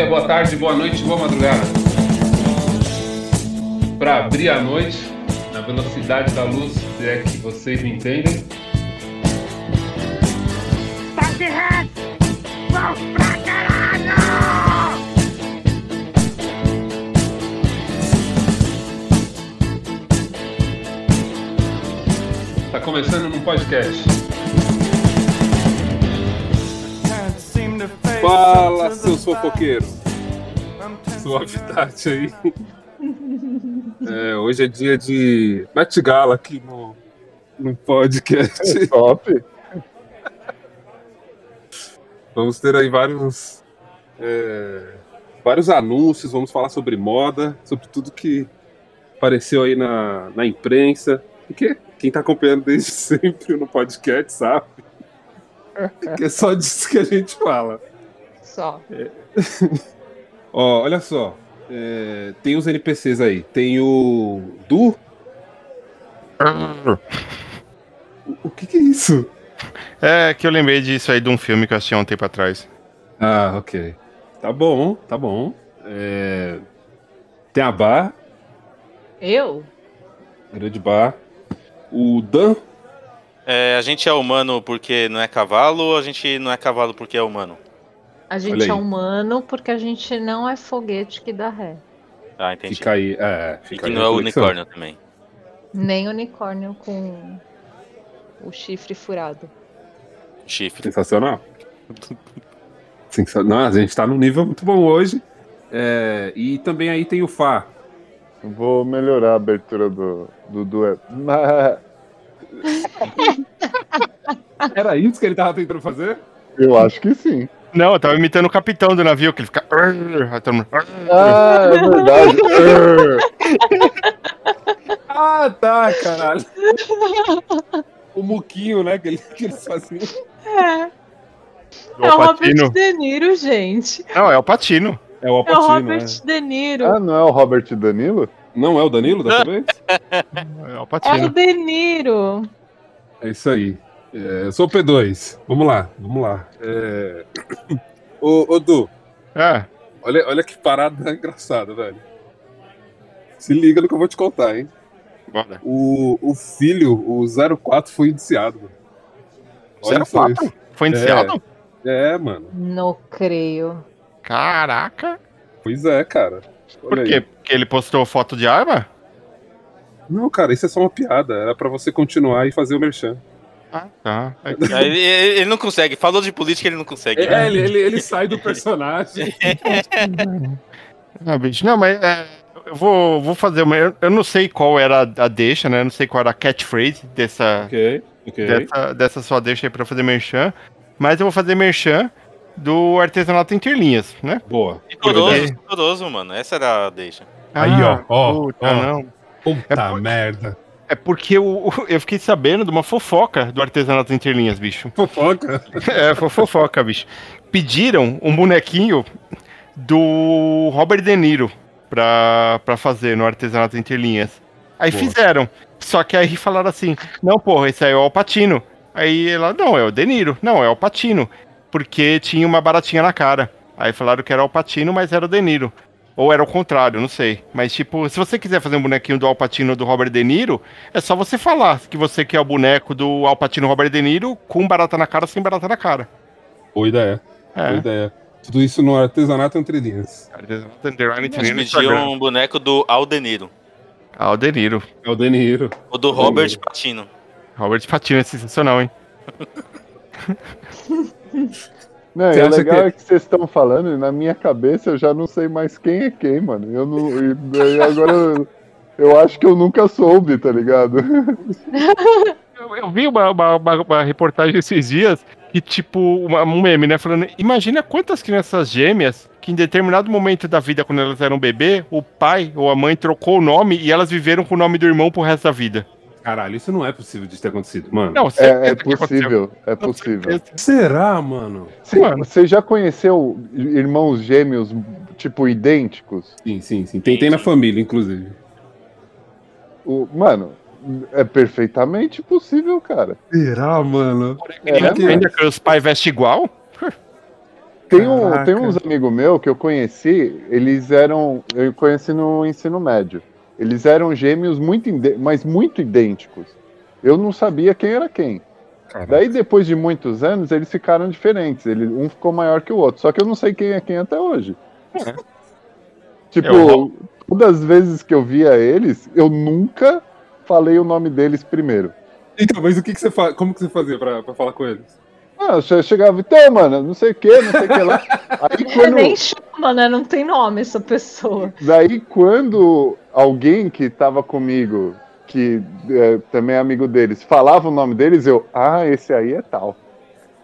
dia, boa tarde, boa noite, boa madrugada. Para abrir a noite na velocidade da luz, se é que vocês me entendem. Tá começando num podcast. Fala, seus fofoqueiros. Suavidade aí. É, hoje é dia de Met Gala aqui no, no podcast. Top. Vamos ter aí vários, é, vários anúncios, vamos falar sobre moda, sobre tudo que apareceu aí na, na imprensa. Porque quem tá acompanhando desde sempre no podcast sabe que é só disso que a gente fala. Só. Ó, olha só. é, tem os NPCs aí. Tem o. Du? O, o que, que é isso? É que eu lembrei disso aí de um filme que eu assisti há um tempo atrás. Ah, ok. Tá bom, tá bom. É, Tem a Bar, Eu? grande bar. O Dan. É, a gente é humano porque não é cavalo ou a gente não é cavalo porque é humano? A gente é humano porque a gente não é foguete que dá ré. Ah, entendi. Fica aí. É, E fica que aí não é unicórnio também. Nem unicórnio com o chifre furado. Chifre. Sensacional. Sensacional. A gente tá num nível muito bom hoje. É, e também aí tem o Fá. Vou melhorar a abertura do, do dueto. Mas Era isso que ele tava tentando fazer? eu acho que sim. Não, eu tava imitando o capitão do navio, que ele fica. Ah, é verdade. Ah, tá, caralho. o muquinho, né? Que, ele, que eles faziam. É. O É o Patino. Robert De Niro, gente. Não, é o Patino. É o É o Robert né? De Niro. ah, não é o Robert Danilo? Não é o Danilo dessa vez? É o É o Patino. De Niro. É isso aí. É, eu sou o P2. Vamos lá, vamos lá. É... Ô, ô, Du, É. olha, olha que parada engraçada, velho. Se liga no que eu vou te contar, hein? Bora. O, o filho, o 04, foi indiciado. Mano. Olha só 04? isso. Foi indiciado? É, mano. Não creio. Caraca. Pois é, cara. Olha Por aí. quê? Porque ele postou foto de arma? Não, cara, isso é só uma piada. Era pra você continuar e fazer o merchan. Ah, tá. Aí Ele, ele- ele não consegue. Falou de política, ele não consegue. É, ele, ele, ele sai do personagem. Ah, bicho, não, mas é, eu vou, vou fazer uma. Eu, eu não sei qual era a, deixa, né? Eu não sei qual era a catchphrase dessa, ok, ok. dessa, dessa sua deixa aí pra fazer merchan. Mas eu vou fazer merchan do artesanato interlinhas, né? Boa. Vigoroso, vigoroso, mano. Essa era a deixa. Aí, ó, ó, puta, ó. não. Puta É merda. É porque eu, eu fiquei sabendo de uma fofoca do artesanato interlinhas, bicho. Fofoca. É, fofoca, bicho. Pediram um bonequinho do Robert De Niro pra, pra fazer no artesanato interlinhas. Aí Boa. fizeram. Só que aí falaram assim: não, porra, esse aí é o Alpatino. Aí ela, não, é o De Niro. Não, é o Alpatino. Porque tinha uma baratinha na cara. Aí falaram que era o Alpatino, mas era o De Niro. Ou era o contrário, não sei. Mas, tipo, se você quiser fazer um bonequinho do Alpatino do Robert De Niro, é só você falar que você quer o boneco do Alpatino Robert De Niro com barata na cara sem barata na cara. Boa ideia. Boa É. ideia. Tudo isso no artesanato entre linhas. Artesanato pediam Instagram. um boneco do Aldeniro. Ah, o De Niro. É o do Robert Patino. Robert Patino é sensacional, hein? Não, Você o acha legal que- é que vocês estão falando, e na minha cabeça eu já não sei mais quem é quem, mano. Eu não. E agora eu, eu acho que eu nunca soube, tá ligado? Eu, eu vi uma, uma, uma- uma reportagem esses dias que, tipo, uma- um meme, né? Falando, imagina quantas crianças gêmeas que em determinado momento da vida, quando elas eram bebê, o pai ou a mãe trocou o nome e elas viveram com o nome do irmão pro resto da vida. Caralho, isso não é possível de ter acontecido, mano. Não, É, é possível, é possível. Será, mano? Você, Mano. você já conheceu irmãos gêmeos, tipo, idênticos? Sim, sim, sim. Tem, tem na família, inclusive. O, mano, é perfeitamente possível, cara. Será, mano? É, Ainda que os pais vestem igual? Tem, um, Caraca. tem uns amigos meus que eu conheci, eles eram. Eu conheci no ensino médio. Eles eram gêmeos muito, mas muito idênticos. Eu não sabia quem era quem. Caraca. Daí, depois de muitos anos, eles ficaram diferentes. Ele, um ficou maior que o outro. Só que eu não sei quem é quem até hoje. tipo, Eu- todas as vezes que eu via eles, eu nunca falei o nome deles primeiro. Então, mas o que, que você faz? Como que você fazia pra, pra falar com eles? Ah, eu chegava, então, mano, não sei o que, não sei o que lá. Aí É, quando. nem chama, né? Não tem nome essa pessoa. Daí, quando alguém que tava comigo, que é, também é amigo deles, falava o nome deles, eu, ah, esse aí é tal.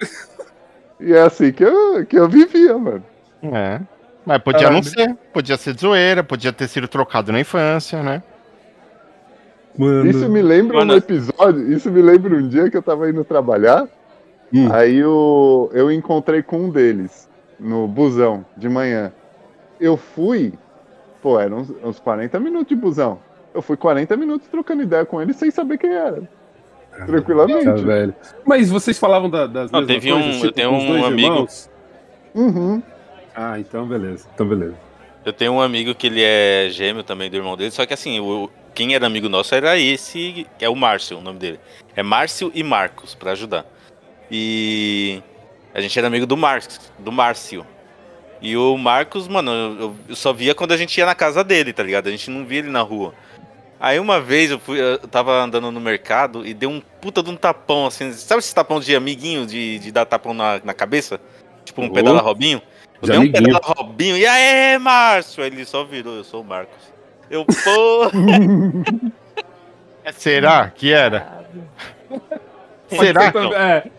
e é assim que eu, que eu vivia, mano. É. Mas podia não Caralho. ser. Podia ser de zoeira, podia ter sido trocado na infância, né? Mano. Isso me lembra Mano. um episódio, isso me lembra um dia que eu tava indo trabalhar, Hum. aí eu, eu encontrei com um deles, no busão, de manhã. Eu fui, pô, eram uns, uns 40 minutos de busão. Eu fui 40 minutos trocando ideia com ele sem saber quem era. Tranquilamente. Tá, velho. Mas vocês falavam da- das Não, mesmas teve um- coisas, eu tenho um dois amigo- irmãos? Uhum. Ah, então beleza. Então beleza. Eu tenho um amigo que ele é gêmeo também do irmão dele, só que assim, o, quem era amigo nosso era esse, que é o Márcio, o nome dele. É Márcio e Marcos, pra ajudar. E a gente era amigo do Marcos, do Márcio. E o Marcos, mano, eu, só via quando a gente ia na casa dele, tá ligado? A gente não via ele na rua. Aí uma vez eu, fui, eu tava andando no mercado e deu um puta de um tapão, assim, sabe esse tapão de amiguinho, de, de dar tapão na, na cabeça? Tipo um Oh. pedala Robinho? Eu De dei um amiguinho. pedala Robinho, e aí, Márcio? Aí ele só virou, eu sou o Marcos. Eu, pô, Será que era? Será? Ser, É,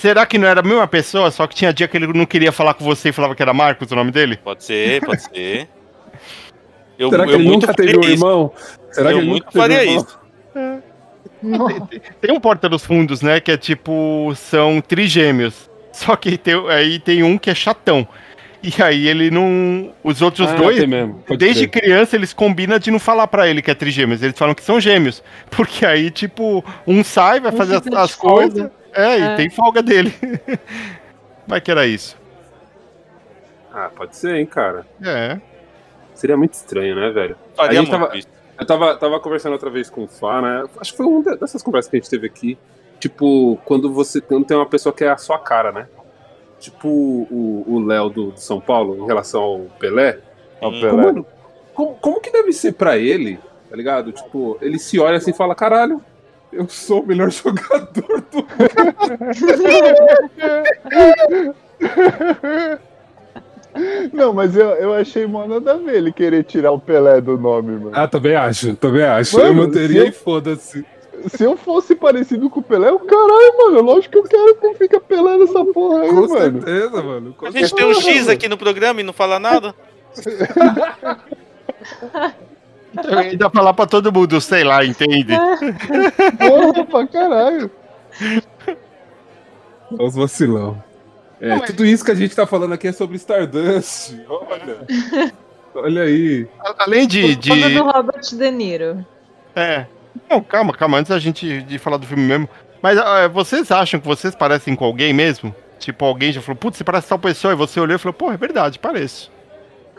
Será que não era a mesma pessoa, só que tinha dia que ele não queria falar com você e falava que era Marcos o nome dele? pode ser, pode ser. Eu, será que eu ele muito nunca teve um irmão? Será Eu que ele muito nunca faria irmão? isso. Nossa. Tem um Porta dos Fundos, né? Que é tipo, são trigêmeos. Só que tem, aí tem um que é chatão. E aí ele não. Os outros Ah, dois, tem desde crer. criança, eles combinam de não falar pra ele que é trigêmeos. Eles falam que são gêmeos. Porque aí, tipo, um sai, vai fazer as, as coisas. É, e É. tem folga dele. Vai que era isso. Ah, pode ser, hein, cara. É. Seria muito estranho, né, velho? Faria A gente muito tava-. Eu tava, tava conversando outra vez com o Fá, né? Acho que foi uma dessas conversas que a gente teve aqui. Tipo, quando você quando tem uma pessoa que é a sua cara, né? Tipo o Léo do, do São Paulo, em relação ao Pelé. Ó, Hum. Pelé. Como, mano, como, como que deve ser pra ele, tá ligado? Tipo, ele se olha assim e fala: caralho, eu sou o melhor jogador do Não, mas eu, eu achei mó nada a ver ele querer tirar o Pelé do nome, mano. Ah, também acho, também acho. Mano, eu manteria eu- e foda-se. Se eu fosse parecido com o Pelé, eu caralho, mano, lógico que eu quero que fica Pelé nessa porra aí, Com mano. certeza, mano. com A gente tem um X aqui no programa e não fala nada. Então, ainda falar pra todo mundo, sei lá, entende? Porra, pra caralho. Olha os vacilão. É, Não, mas- tudo isso que a gente tá falando aqui é sobre Stardust. Olha. Olha aí. Além de. de... Falando do Robert De Niro. É. Não, calma, calma, antes da gente de falar do filme mesmo. Mas ah, vocês acham que vocês parecem com alguém mesmo? Tipo, alguém já falou, putz, você parece tal pessoa, e você olhou e falou, pô, é verdade, pareço.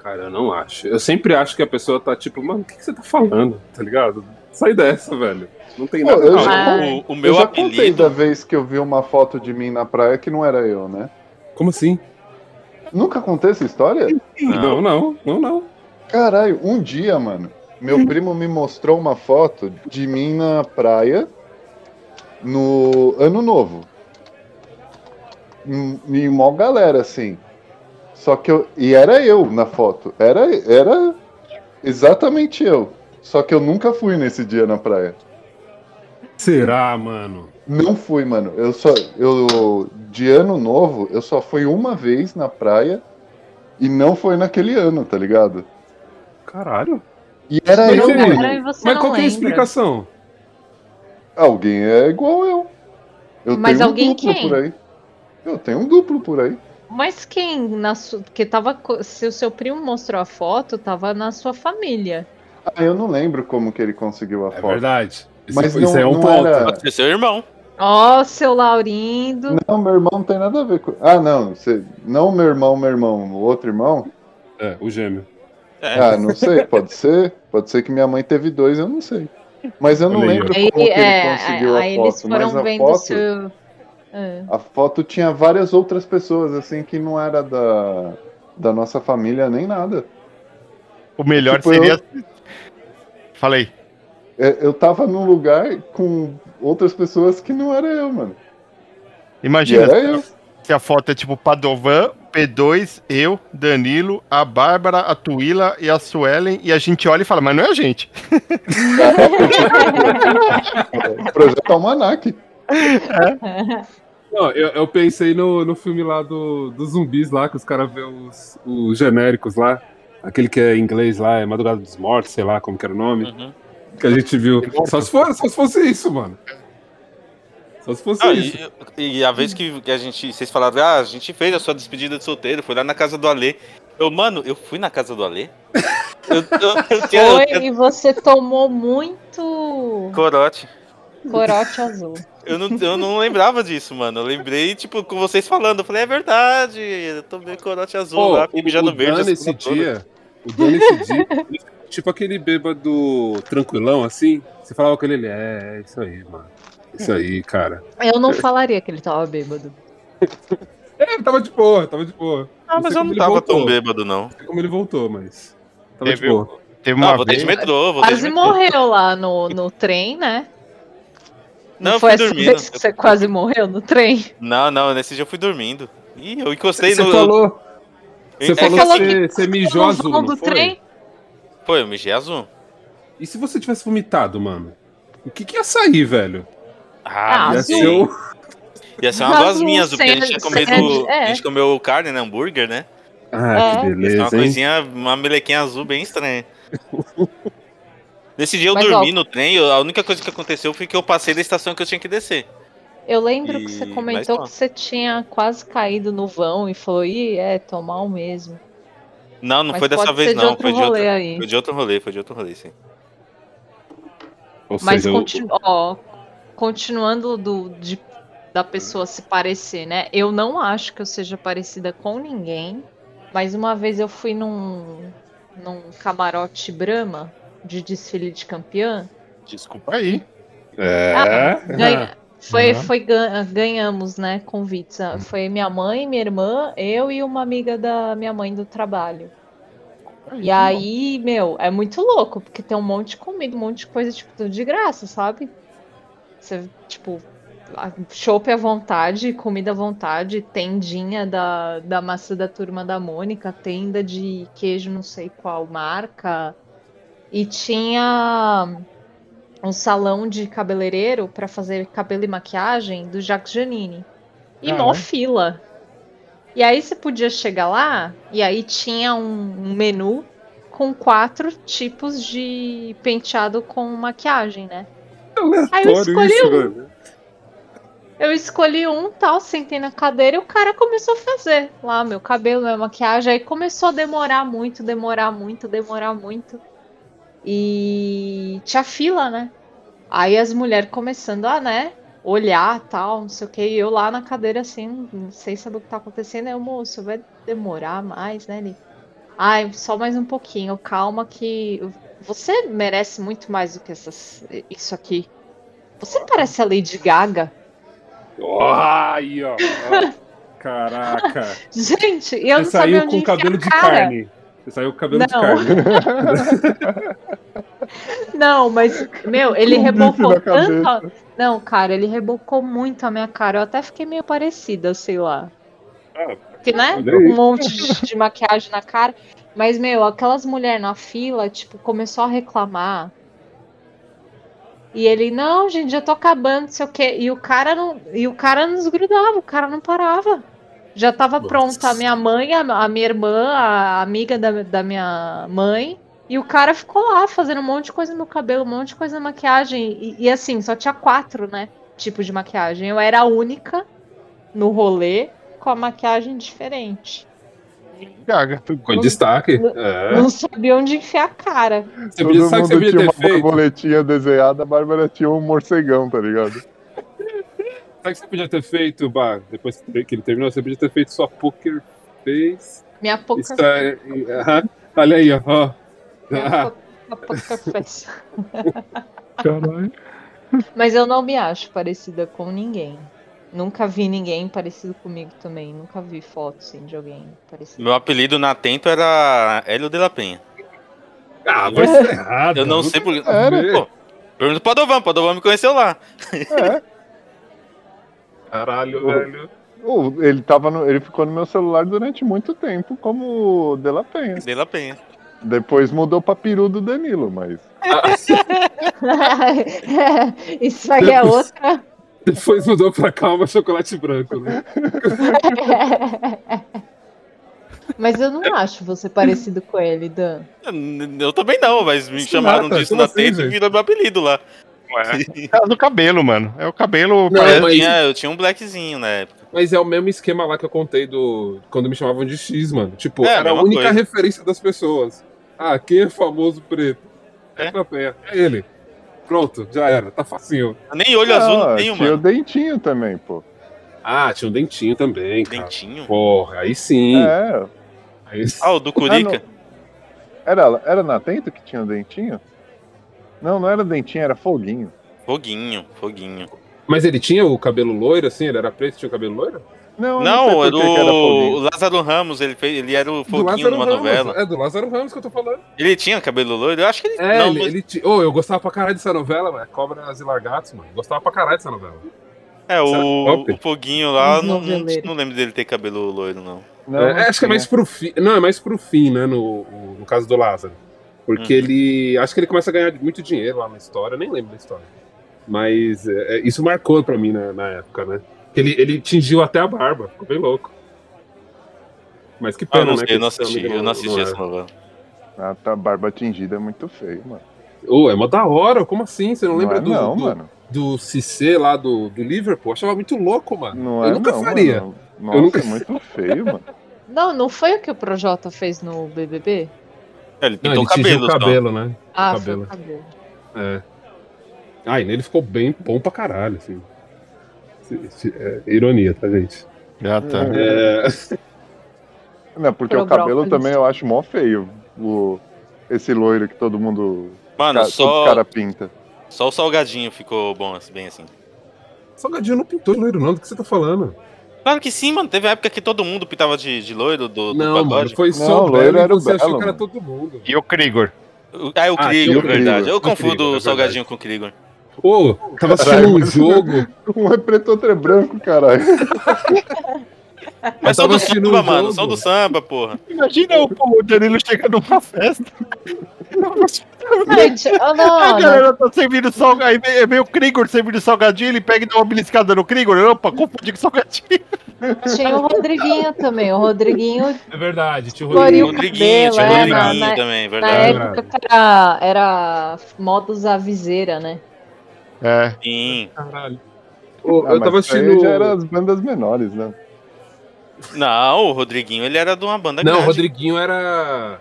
Cara, eu não acho. Eu sempre acho que a pessoa tá tipo, mano, o que, que você tá falando? Tá ligado? Sai dessa, velho. Não tem Pô, nada eu a ver. já- O, o eu meu já contei apelido. da vez que eu vi uma foto de mim na praia que não era eu, né? Como assim? Nunca contei essa história? Não, não, não, não. Caralho, um dia, mano, meu primo me mostrou uma foto de mim na praia no Ano Novo. Em, em mó galera, assim. Só que eu. E era eu na foto. Era, era exatamente eu. Só que eu nunca fui nesse dia na praia. Será, mano? Não fui, mano. Eu só. Eu. De ano novo, eu só fui uma vez na praia. E não foi naquele ano, tá ligado? Caralho. E era eu, mano. Mas não qual que é a explicação? Alguém é igual eu. Eu Mas tenho alguém um duplo quem? por aí. Eu tenho um duplo por aí. Mas quem na sua. Que tava. Se o seu primo mostrou a foto, tava na sua família. Ah, eu não lembro como que ele conseguiu a É foto. verdade. Isso, Mas isso não- é um não ponto. era- Pode ser seu irmão. Ó, seu Laurindo. Não, meu irmão não tem nada a ver com. Ah, não. Você... Não meu irmão, meu irmão. O outro irmão? É, o gêmeo. É. Ah, não sei. Pode ser. Pode ser que minha mãe teve dois, eu não sei. Mas eu não aí, lembro Aí, como que ele é, conseguiu aí a eles foto. Mas foram a vendo foto, seu. É. a foto tinha várias outras pessoas, assim, que não era da, da nossa família nem nada. O melhor Tipo, seria. Falei. É, Eu tava num lugar com outras pessoas que não era eu, mano. E Imagina era eu. se a foto é tipo Padovan, P2, eu, Danilo, a Bárbara, a Tuila e a Suelen, e a gente olha e fala, mas não é a gente. Projeto Almanac. Não, eu, eu pensei no, no filme lá do, dos zumbis lá, que os caras vê os, os genéricos lá. Aquele que é em inglês lá, é Madrugada dos Mortos, sei lá como que era o nome. Uhum. Que a gente viu. Só se, for, só se fosse isso, mano. Só se fosse Ah, isso. e, e a vez que, que a gente. Vocês falaram, ah, a gente fez a sua despedida de solteiro, foi lá na casa do Alê. Eu, mano, eu fui na casa do Alê? Eu, eu, eu tinha, eu Foi tinha e você tomou muito corote. corote azul. Eu não, eu não lembrava disso, mano. Eu lembrei, tipo, com vocês falando. Eu falei, é verdade, eu tomei corote azul Pô, lá, fiquei mijando o verde. Dan a esse semana toda. dia, o Dan esse dia, tipo aquele bêbado tranquilão assim, você falava com ele, ele é, é isso aí, mano. Isso aí, cara. Eu não falaria que ele tava bêbado. É, ele tava de boa, tava de boa. Ah, mas sei eu não tava voltou. tão bêbado, não. Não sei como ele voltou, mas. Tava de Teve- boa. Teve Não, uma voltei vez... de metrô, de Quase metrô. morreu lá no, no trem, né? Não, eu foi essa dormindo. vez que você quase morreu no trem? Não, não, nesse dia eu fui dormindo. Ih, eu encostei Você no. falou. Você É falou que você, você mijou No azul, não do foi? trem? Pô, eu mijei azul. E se você tivesse vomitado, mano? O que que ia sair, velho? Ah, Ah, Ia azul. ser o... Ia ser uma Azul, gosminha azul, porque a gente tinha comido. é. A gente comeu carne, né? Hambúrguer, né? Ah, É. que Ia ser uma beleza, hein? coisinha, uma melequinha azul bem estranha. Nesse dia eu Mas, dormi ó, no trem, eu- a única coisa que aconteceu foi que eu passei da estação que eu tinha que descer. Eu lembro que E- você mas comentou só. que você tinha quase caído no vão e falou, ih, é, tô mal mesmo. Não, não Mas foi dessa vez de não, outro foi de, rolê outra, aí. foi de outro rolê, foi de outro rolê, sim. Ou Mas seja, continu- ó, continuando do, de- da pessoa se parecer, né? Eu não acho que eu seja parecida com ninguém, mas uma vez eu fui num, num camarote Brahma de desfile de campeã. Desculpa aí. É. Ah, ganha- foi, Uhum. foi gan- ganhamos, né, convites. Ah, Foi minha mãe, minha irmã, eu e uma amiga da minha mãe do trabalho. E aí, meu, é muito louco, porque tem um monte de comida, um monte de coisa, tipo, tudo de graça, sabe? Você, tipo, chopp à vontade, comida à vontade, tendinha da, da maçã da turma da Mônica, tenda de queijo não sei qual marca. E tinha um salão de cabeleireiro pra fazer cabelo e maquiagem do Jacques Janine. E mó Caralho. fila. E aí você podia chegar lá e aí tinha um, menu com quatro tipos de penteado com maquiagem, né? Aí eu escolhi isso, um. velho. Eu escolhi um tal, sentei na cadeira e o cara começou a fazer lá meu cabelo, minha maquiagem. Aí começou a demorar muito, demorar muito, demorar muito. E tinha fila, né? Aí as mulheres começando a, né, olhar tal, não sei o que. E eu lá na cadeira assim, não sei saber o que tá acontecendo. Aí o moço, vai demorar mais, né? Ele, Ai, só mais um pouquinho, calma que você merece muito mais do que essas, isso aqui. Você parece a Lady Gaga. Ó, aí, ó. Caraca. Gente, eu não Você sabia saiu onde com cabelo de carne. Saiu com cabelo de Não. carne. Não, mas, meu, ele um rebocou tanto. Não, cara, ele rebocou muito a minha cara. Eu até fiquei meio parecida, sei lá. Ah, Porque, né? olha aí. Um monte de, de maquiagem na cara. Mas, meu, aquelas mulheres na fila, tipo, começou a reclamar. E ele, não, gente, já tô acabando, não sei o quê. E o cara não, e o cara não desgrudava, o cara não parava. Já tava Nossa. pronta a minha mãe, a, a minha irmã, a amiga da, da minha mãe. E o cara ficou lá fazendo um monte de coisa no meu cabelo, um monte de coisa na maquiagem. E, e assim, só tinha quatro, né? Tipos de maquiagem. Eu era a única no rolê com a maquiagem diferente. Gaga. Com destaque. É. Não sabia onde enfiar a cara. Você você Todo mundo podia tinha uma feito? borboletinha desenhada, a Bárbara tinha um morcegão, tá ligado? Sabe o que você podia ter feito, Bah? Depois que ele terminou, você podia ter feito sua poker face. Minha poker, Está... Aham. Olha aí, ó. minha Ah, po- poker face. Caralho. Mas eu não me acho parecida com ninguém. Nunca vi ninguém parecido comigo também. Nunca vi foto assim, de alguém parecido. Meu apelido na Tento era Hélio de la Penha. ah, vai ser errado. Eu não sei por. Pô, Pergunta pro Padovan, Padovan me conheceu lá. É. Caralho, velho. Ele, tava no- ele ficou no meu celular durante muito tempo como De La Penha. De la Penha. Depois mudou pra peru do Danilo, mas. Isso aí é outra. Depois mudou pra calma chocolate branco, né? Mas eu não acho você parecido com ele, Dan. Eu também não, mas me Isso chamaram nada, disso na assim, e virou meu apelido lá. É. É do cabelo, mano. É o cabelo. Não, eu, parece- mas- tinha, eu tinha um blackzinho na época. Mas é o mesmo esquema lá que eu contei do. Quando me chamavam de X, mano. Tipo, É, era a única coisa. referência das pessoas. Ah, quem é famoso preto? É, É? é, é ele. Pronto, já era, tá facinho. Nem olho azul não tenho, tinha o mano. dentinho também, pô. Ah, tinha um dentinho também, cara. Dentinho. Porra, aí sim. É. Aí. Ah, o do Curica. Era, era na Tento que tinha o dentinho? Não, não era dentinho, era foguinho. Foguinho, foguinho. Mas ele tinha o cabelo loiro, assim? Ele era preto e tinha o cabelo loiro? Não, Não, é do foguinho. o Lázaro Ramos, ele, fez, ele era o foguinho numa Ramos. novela. É do Lázaro Ramos que eu tô falando. Ele tinha cabelo loiro? Eu acho que ele. É, não, ele, mas- ele ti- Ô, eu gostava pra caralho dessa novela, mano. Cobras e Largatos, mano. Gostava pra caralho dessa novela. É, o, o foguinho lá, não, não, não lembro dele ter cabelo loiro, não. Não, É, acho que é mais pro fim. Não, é mais pro fim, né? No, no caso do Lázaro. Porque Hum. ele. Acho que ele começa a ganhar muito dinheiro lá na história, eu nem lembro da história. Mas é, é, isso marcou pra mim na, na época, né? Ele, ele tingiu até a barba, ficou bem louco. Mas que Ah, pena, não né? sei, que eu não assisti, eu não assisti essa novela. A tua barba tingida é muito feio, mano. Ô, é mó da hora, como assim? Você não, Não lembra é do, não, do, mano. do Cissé lá do, do Liverpool? Achava muito louco, mano. Não eu é nunca não, faria. mano. Nossa, nunca- é muito feio, mano. Não, não foi o que o Projota fez no BBB? É, ele Não, pintou ele o tingiu cabelo, o só. cabelo, né? Ah, Cabelo. cabelo. É. Ah, e nele ficou bem bom pra caralho, assim. É, ironia, tá, gente? Já tá. É, Não, porque Pro o cabelo brócolis. também eu acho mó feio. O, esse loiro que todo mundo. Mano, ca- todo só, cara pinta. só o salgadinho ficou bom, assim, bem assim. Salgadinho não pintou de loiro, não. Do que você tá falando? Claro que sim, mano. Teve uma época que todo mundo pintava de, de loiro do, do não, mano. pagode. Foi Não, só o loiro era o você achou que era mano. todo mundo. E o Krigor. O- Ah, é o Ah, Krieger, verdade. Eu confundo Krieger, é o salgadinho com o Krieger. Ô, tava assistindo Caralho, um mas- jogo. Um é preto, outro é branco, caralho. Mas são tava do samba, mano. São do samba, porra. Imagina o, o Danilo chega numa festa. Gente, oh, não, A não. galera tá servindo salgadinho. Aí vem- vem o Krigor servindo salgadinho, ele pega e dá uma beliscada no Krigor. Opa, confundi com salgadinho. Tinha o Rodriguinho também. O Rodriguinho, É verdade, tio Floriu o Rodriguinho, tinha o cabelo, é, na- Rodriguinho na- também, na verdade. época que era, era modos a viseira, né? É. Sim. Caralho. Ô, Ah, eu tava assistindo. já era as bandas menores, né? Não, o Rodriguinho, ele era de uma banda Não, o grande. Rodriguinho era.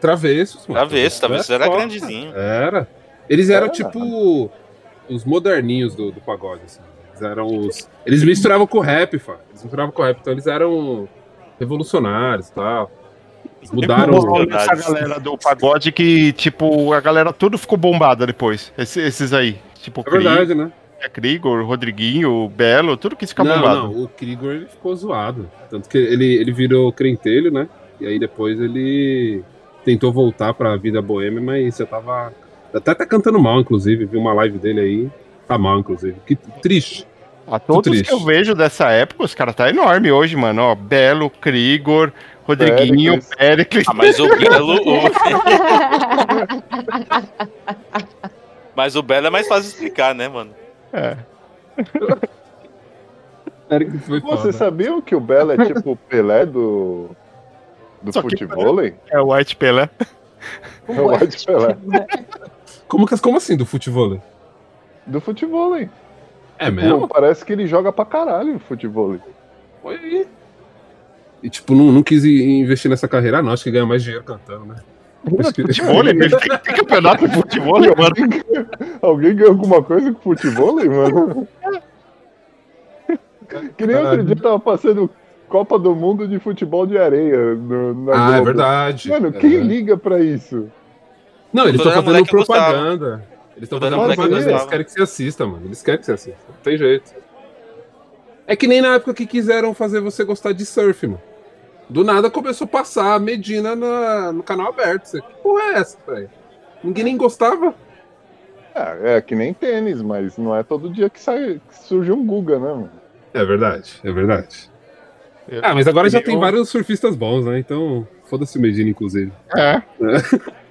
Travessos, mano. Travessos, Travessos era foda. grandezinho. Era. Eles eram Era. tipo os moderninhos do, do pagode, assim. Eles eram os. Eles misturavam com o rap, fa. Eles misturavam com o rap, então eles eram revolucionários e tal. Eles mudaram. Verdade. essa galera do pagode que, tipo, a galera tudo ficou bombada depois. Esse- esses aí. Tipo, É verdade, né? Krigor, Rodriguinho, Belo, tudo que fica Não, bombado. não, o Krigor ele ficou zoado. Tanto que ele, ele virou crentelho, né? E aí depois ele tentou voltar pra vida boêmia, mas você tava. Até tá cantando mal, inclusive. Vi uma live dele aí. Tá mal, inclusive. Que triste. A todos triste. que eu vejo dessa época, os caras tá enorme hoje, mano. Ó, Belo, Krigor, Rodriguinho, Péricles. Pericles. Ah, mas o Belo. o- Mas o Belo é mais fácil de explicar, né, mano? É. Era que foi foda. Vocês sabiam que o Belo é tipo o Pelé do. Do Só que futevôlei? É o White Pelé. É o White Pelé. Como, que- como assim, do futebol? Do futevôlei. É Pô, mesmo? parece que ele joga pra caralho o. Foi aí. E tipo, não, não quis ir- investir nessa carreira, não. Acho que ganha mais dinheiro cantando, né? Futebol, tem, tem campeonato de futebol, mano. Alguém ganha alguma coisa com futevôlei, mano? Que nem outro dia tava passando Copa do Mundo de futebol de areia. No, na Ah, é Globo. verdade. Mano, É. quem liga pra isso? Não, eles estão fazendo propaganda. Eles estão fazendo propaganda, eles querem que você assista, mano. Eles querem que você assista. Não tem jeito. É que nem na época que quiseram fazer você gostar de surf, mano. Do nada começou a passar a Medina na- no canal aberto. Você, que porra é essa, velho? Ninguém nem gostava. É, é que nem tênis, mas não é todo dia que, sai, que surge um Guga, né, mano? É verdade, é verdade. Eu- Ah, mas agora já tem eu- vários surfistas bons, né? Então, foda-se o Medina, inclusive. É.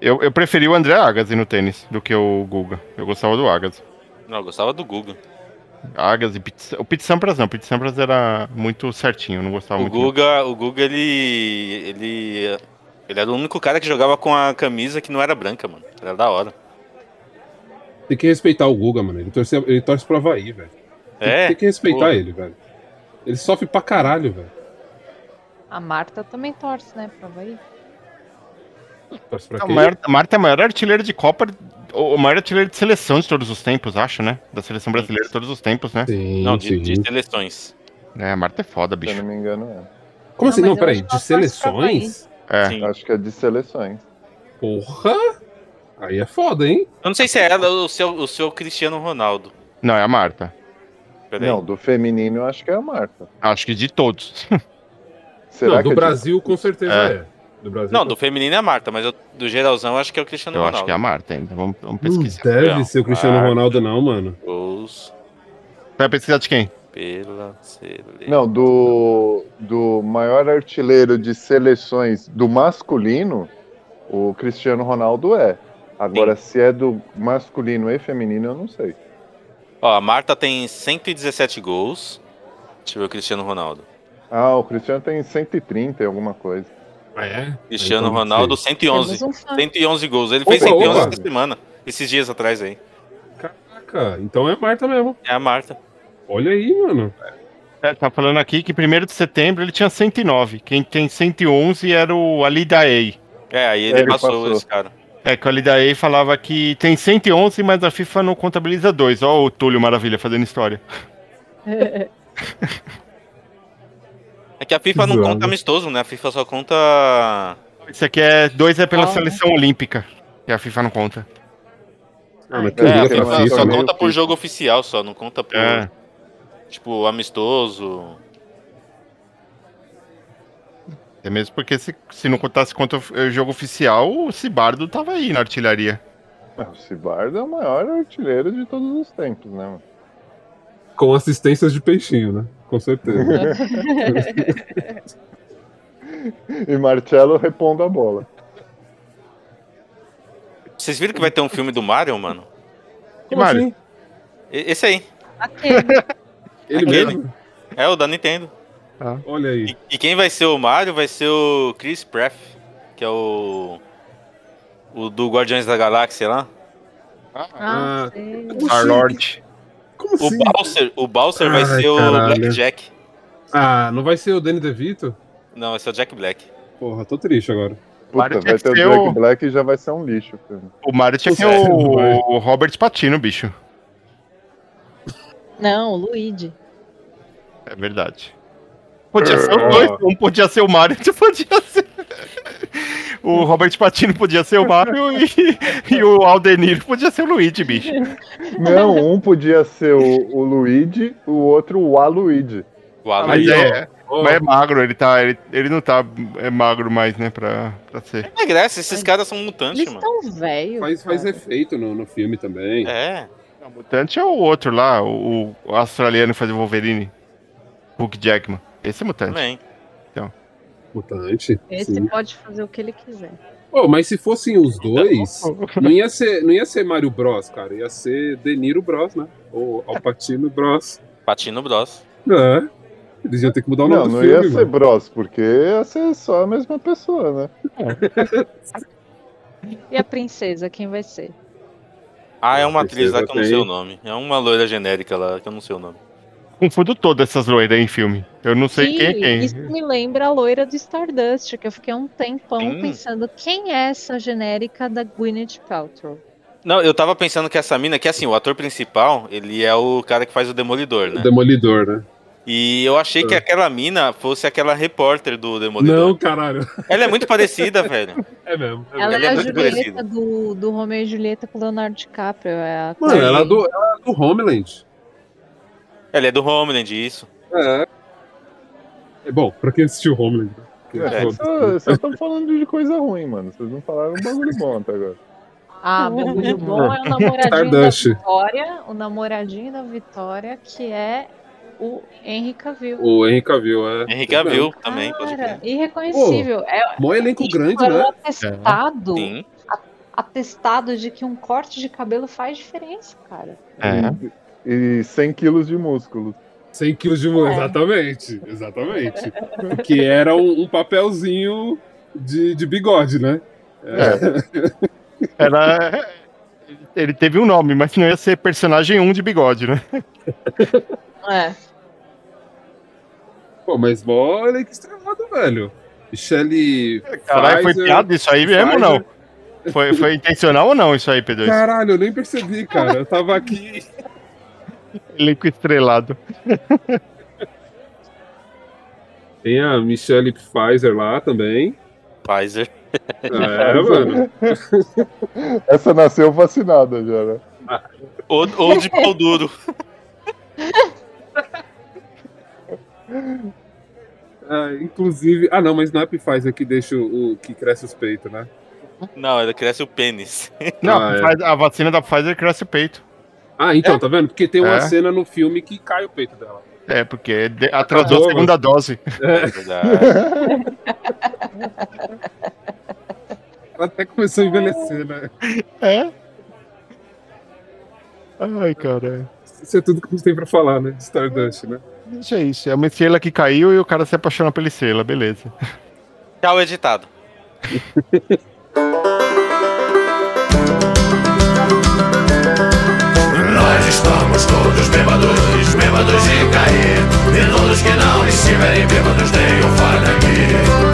Eu, eu preferi o André Agassi no tênis do que o Guga. Eu gostava do Agassi. Não, eu gostava do Guga. Agassi, Pete, o Pete Sampras não. O Pete Sampras era muito certinho, eu não gostava O muito. Guga, o Guga, ele. ele. Ele era o único cara que jogava com a camisa que não era branca, mano. Era da hora. Tem que respeitar o Guga, mano. Ele torce, ele torce pro Havaí, velho. É. Tem que respeitar pô. ele, velho. Ele sofre pra caralho, velho. A Marta também torce, né, pra Havaí. Pra A maior, a Marta é a maior artilheira de Copa, o maior artilheiro de seleção de todos os tempos, acho, né? Da seleção brasileira de todos os tempos, né? Sim, Não, de, sim. de seleções. É, a Marta é foda, Se eu bicho. não me engano, é. Como Não, assim? Não, peraí. De pra seleções? É. Sim. Acho que é de seleções. Porra! Aí é foda, hein? Eu não sei se é ela ou se é o, seu Cristiano Ronaldo. Não, é a Marta. Peraí. Não, do feminino eu acho que é a Marta. Acho que de todos. Será não, que do é de- Brasil com certeza É. é. Do Brasil. Não, do feminino é a Marta, mas eu- do geralzão eu acho que é o Cristiano Eu Ronaldo. acho que é a Marta ainda. Vamos, vamos Não pesquisar. deve Não, ser o Cristiano Marta. Ronaldo, não, mano. Gols Vai pesquisar de quem? pela seleção. Não, do, do maior artilheiro de seleções do masculino, o Cristiano Ronaldo é. Agora, se é do masculino e feminino, eu não sei. Ó, a Marta tem 117 gols. Deixa eu ver o Cristiano Ronaldo. Ah, o Cristiano tem 130 e alguma coisa. Ah, é? Cristiano Então, Ronaldo, sei. 111. Temos um fã. 111 gols. Ele fez Opa, 111 opa. essa semana. Esses dias atrás aí. Caraca, então é Marta mesmo. É a Marta. Olha aí, mano. É, tá falando aqui que 1 de setembro ele tinha 109. Quem tem 111 era o Ali Daei. É, aí ele, É, ele passou, passou. esse cara. É, que o Ali Daei falava que tem 111, mas a FIFA não contabiliza dois. Ó o Túlio Maravilha fazendo história. É que a FIFA não Zoado. conta amistoso, né? A FIFA só conta. Isso aqui é dois é pela Ah, seleção olímpica. Que a FIFA não conta. Ah, mas É, É, a FIFA só FIFA, meio conta por jogo oficial, só. Não conta por. É. Tipo, amistoso. É mesmo porque se, se não contasse contra o jogo oficial, o Cibardo tava aí na artilharia. Ah, O Cibardo é o maior artilheiro de todos os tempos, né? mano? Com assistências de peixinho, né? Com certeza. E Marcelo repondo a bola. Vocês viram que vai ter um filme do Mario, mano? Que Mario? assim? Esse aí. Aquele. Ele Aquele? mesmo? É o da Nintendo. Olha aí. E, e quem vai ser o Mario vai ser o Chris Pratt, que é o. O do Guardiões da Galáxia lá. Ah, Ah. Star-Lord. Como O assim? Bowser, o Bowser vai Ai, ser o caralho. Blackjack. Ah, não vai ser o Danny DeVito? Não, vai ser o Jack Black. Porra, tô triste agora. Puta, Mario tinha vai que ter o ser Black o- Black e já vai ser um lixo. filho. O Mario tinha que ser o, vai. o Robert Patino, bicho. Não, o Luigi. É verdade. Podia ser os dois. Um podia ser o Mario, outro podia ser. O Robert Patino podia ser o Mario e, e o Aldenir podia ser o Luigi, bicho. Não, um podia ser o, o Luigi, o outro o Aluigi. O Alan. Mas é, mas é magro, ele tá. Ele, ele não tá é magro mais, né, pra, pra ser. É graça, esses caras são mutantes, Eles mano. estão velhos. Faz, faz cara. efeito no, no filme também. É. O mutante é o outro lá, o, o australiano que faz o Wolverine. Hulk Jackman. Esse é mutante. Também. Mutante. Esse sim. pode fazer o que ele quiser. Pô, mas se fossem os dois, não ia ser, não ia ser Mario Bros, cara. Ia ser De Niro Bros, né? Ou Alpatino Bros. Patino Bros. É. Eles iam ter que mudar o nome Não, do não filme, ia ser mano. Bros, porque ia ser só a mesma pessoa, né? E a princesa, quem vai ser? Ah, é uma atriz lá que eu não sei o nome. É uma loira genérica lá que eu não sei o nome. Confundo todas essas loiras em filme. Eu não sei Sim, quem é quem. Isso me lembra a loira do Stardust, que eu fiquei um tempão Sim. pensando quem é essa genérica da Gwyneth Paltrow. Não, eu tava pensando que essa mina, que assim, o ator principal, ele é o cara que faz o Demolidor, né? Demolidor, né? E eu achei que É. aquela mina fosse aquela repórter do Demolidor. Não, caralho. Ela é muito parecida, velho. É mesmo. é Ela mesmo. Ele é é a muito Julieta do, do Romeo e Julieta com o Leonardo DiCaprio. É a Mano, ela é do, ela é do Homeland. Ela é do Homeland, isso. É. É bom, pra quem assistiu Homeland. né? É, Vocês estão falando de coisa ruim, mano. Vocês não falaram um bagulho bom até agora. Ah, bagulho bom é o namoradinho da. Vitória. O namoradinho da Vitória, que é o Henry Cavill. O Henry Cavill, é. Henry Cavill também, pode Cara, crer. irreconhecível. É, Mó elenco grande, foi um né? atestado, Sim. atestado de que um corte de cabelo faz diferença, cara. É. E 100 quilos de músculo. 100 quilos de músculo, É. exatamente. Exatamente. que era um, um papelzinho de, de bigode, né? Era. Ele teve um nome, mas não ia ser personagem 1 de bigode, né? É. Pô, mas mó elenco estrelado, velho. Michelle. Caralho, foi piada isso aí mesmo ou não? Foi, foi intencional ou não isso aí, P2? Caralho, eu nem percebi, cara. Eu tava aqui. Elenco estrelado. Tem a Michelle Pfizer lá também. Pfizer. É, mano. Essa nasceu vacinada já, né? Ou, ou de pau duro. Ah, inclusive. Ah, não, mas não é Pfizer que deixa o, o- que cresce os peitos, né? Não, ela cresce o pênis. Não, Ah, é. a vacina da Pfizer cresce o peito. Ah, então, tá vendo? Porque tem uma É. cena no filme que cai o peito dela. É, porque atrasou Acabou, a segunda dose. É verdade. Ela até começou a envelhecer, né? É? Ai, cara. Isso é tudo que a gente tem pra falar, né? De Stardust, né? Deixa isso. É uma estrela que caiu e o cara se apaixona pela estrela, beleza. Tchau, editado. estamos todos bêbados, bêbados de cair. E todos que não estiverem bêbados, tenham fora daqui.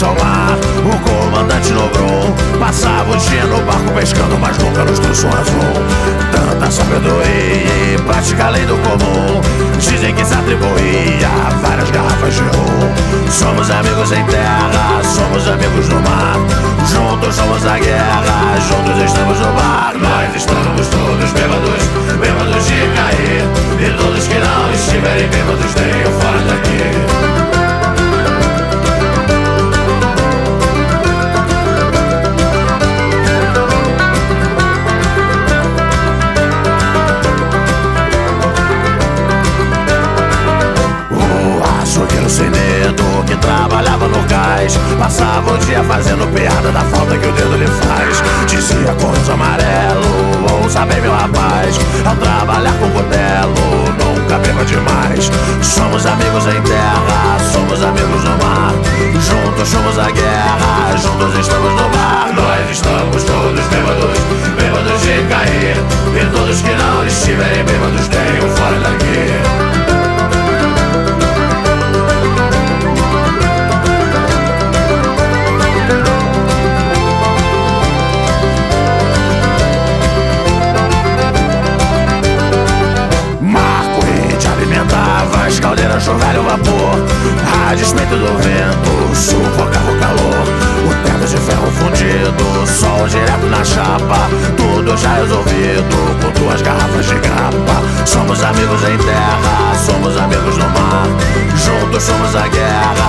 Ao mar, o comandante Nobron Passava o dia no barco pescando, mas nunca nos trouxe um azul. Tanta sabedoria e prática além do comum. Dizem que se atribuía várias garrafas de rum. Somos amigos em terra, somos amigos no mar. Juntos somos a guerra, juntos estamos no bar. Nós estamos todos bêbados, bêbados de cair. E todos que não estiverem bêbados tenham fora daqui somos a guerra,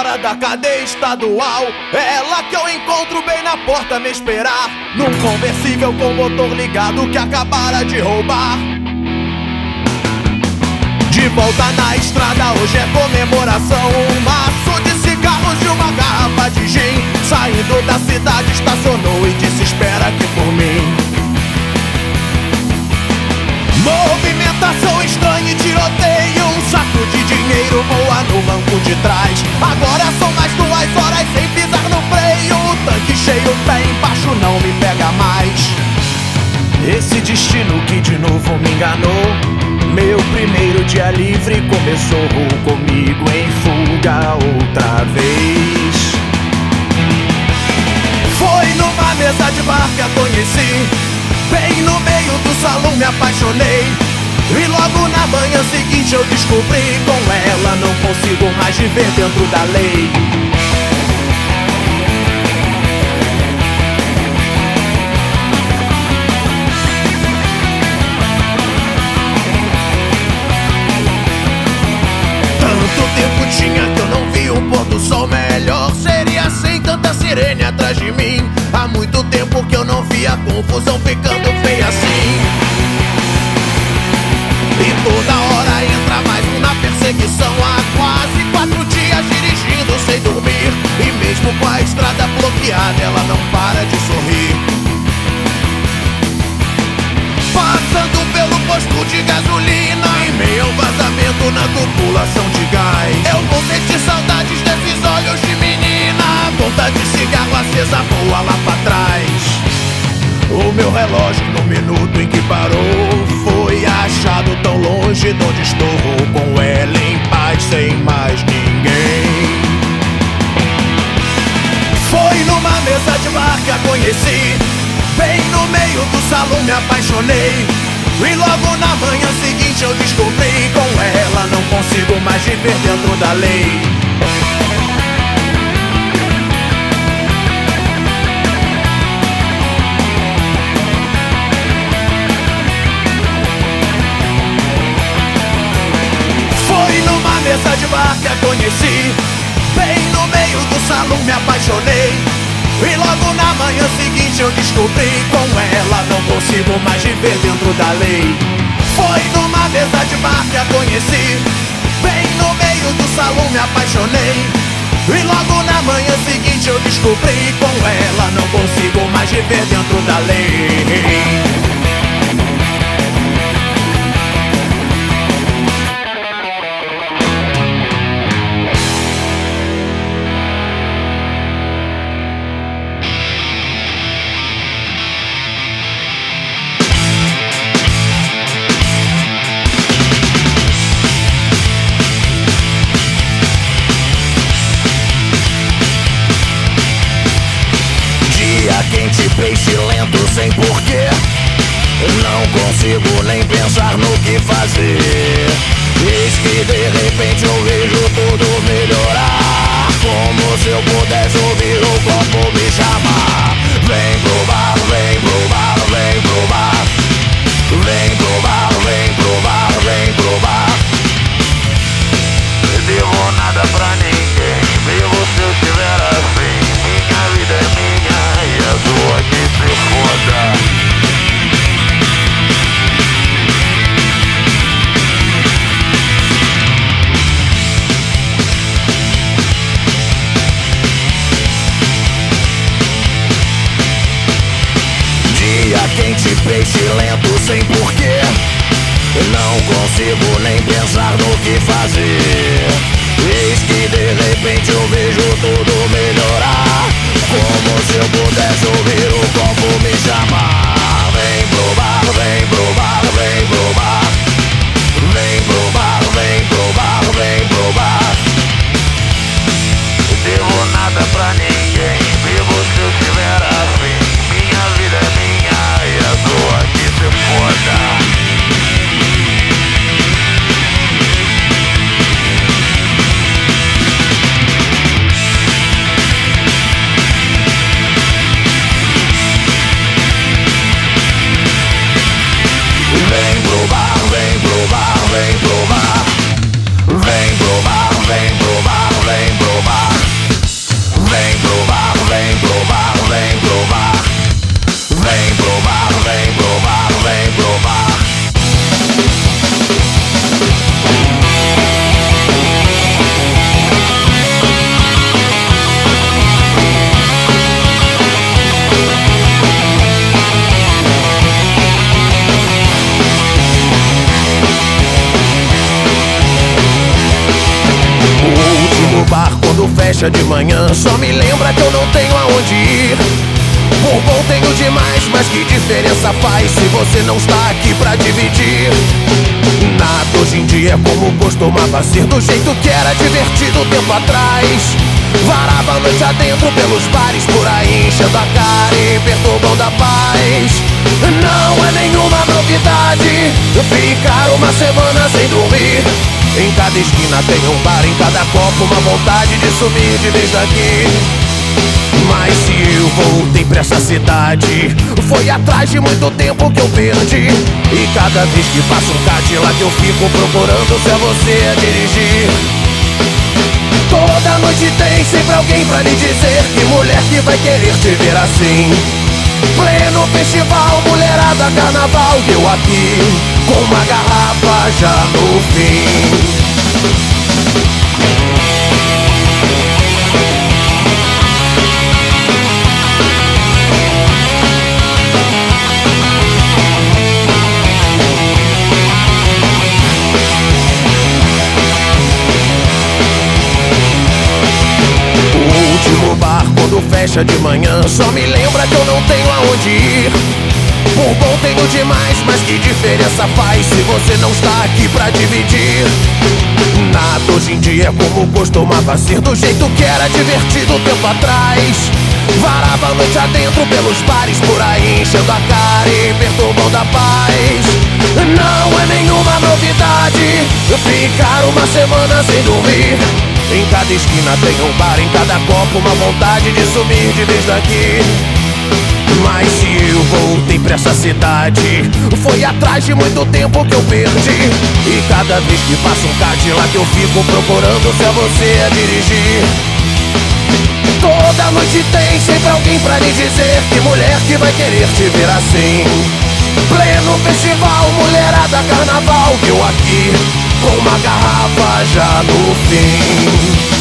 fora da cadeia estadual. É ela que eu encontro bem na porta me esperar. Num conversível com motor ligado que acabara de roubar. De volta na estrada, hoje é comemoração. Um maço de cigarros de uma garrafa de gin. Saindo da cidade, estacionou e disse: Espera aqui por mim. Movimentação estranha e tiroteio. Um saco de dinheiro voa no banco de trás. Agora são mais duas horas sem pisar no freio. O tanque cheio, pé embaixo, não me pega mais. Esse destino que de novo me enganou. Meu primeiro dia livre começou comigo em fuga outra vez. Foi numa mesa de bar que a conheci. Bem no meio do salão me seguinte eu descobri Com ela não consigo mais viver dentro da lei. Tanto tempo tinha que eu não vi um pôr do sol melhor. Seria sem tanta sirene atrás de mim. Há muito tempo que eu não via confusão ficando ela não para de sorrir. Passando pelo posto de gasolina Em meio ao vazamento na tubulação de gás. Eu vou sentir saudades desses olhos de menina ponta de cigarro acesa voa lá pra trás. O meu relógio no minuto em que parou Foi achado tão longe de onde estou. Com ela em paz sem mais ninguém foi numa mesa de bar que a conheci. Bem no meio do salão me apaixonei. E logo na manhã seguinte eu descobri Com ela não consigo mais viver dentro da lei. Foi numa mesa de bar que a conheci meio do salão me apaixonei E logo na manhã seguinte eu descobri Com ela não consigo mais viver dentro da lei. Foi numa mesa de bar que a conheci Bem no meio do salão me apaixonei. E logo na manhã seguinte eu descobri Com ela não consigo mais viver dentro da lei consigo nem pensar no que fazer. Eis que de repente eu vejo tudo melhorar. Como se eu pudesse ouvir o copo me chamar você não está aqui pra dividir. Nada hoje em dia é como costumava ser Do jeito que era divertido tempo atrás. Varava a noite adentro pelos bares por aí Enchendo a cara e perturbando a paz. Não é nenhuma novidade Ficar uma semana sem dormir. Em cada esquina tem um bar, em cada copo Uma vontade de sumir de vez daqui mas se eu. Voltei pra essa cidade. Foi atrás de muito tempo que eu perdi. E cada vez que passo um Cadillac Eu fico procurando se é você a dirigir. Toda noite tem sempre alguém pra lhe dizer Que mulher que vai querer te ver assim. Pleno festival, mulherada, carnaval eu aqui com uma garrafa já no fim fecha de manhã. Só me lembra que eu não tenho aonde ir. Por bom tenho demais, mas que diferença faz Se você não está aqui pra dividir? Nada hoje em dia é como costumava ser Do jeito que era divertido tempo atrás. Varava a noite adentro pelos bares por aí Enchendo a cara e perturbando a paz. Não é nenhuma novidade Ficar uma semana sem dormir em cada esquina tem um bar, em cada copo uma vontade de sumir de vez daqui. Mas se eu voltei pra essa cidade, foi atrás de muito tempo que eu perdi. E cada vez que passa um Cadillac eu fico procurando se é você a dirigir. Toda noite tem sempre alguém pra lhe dizer que mulher que vai querer te ver assim. Pleno festival, mulherada, carnaval. Eu aqui com uma garrafa já no fim.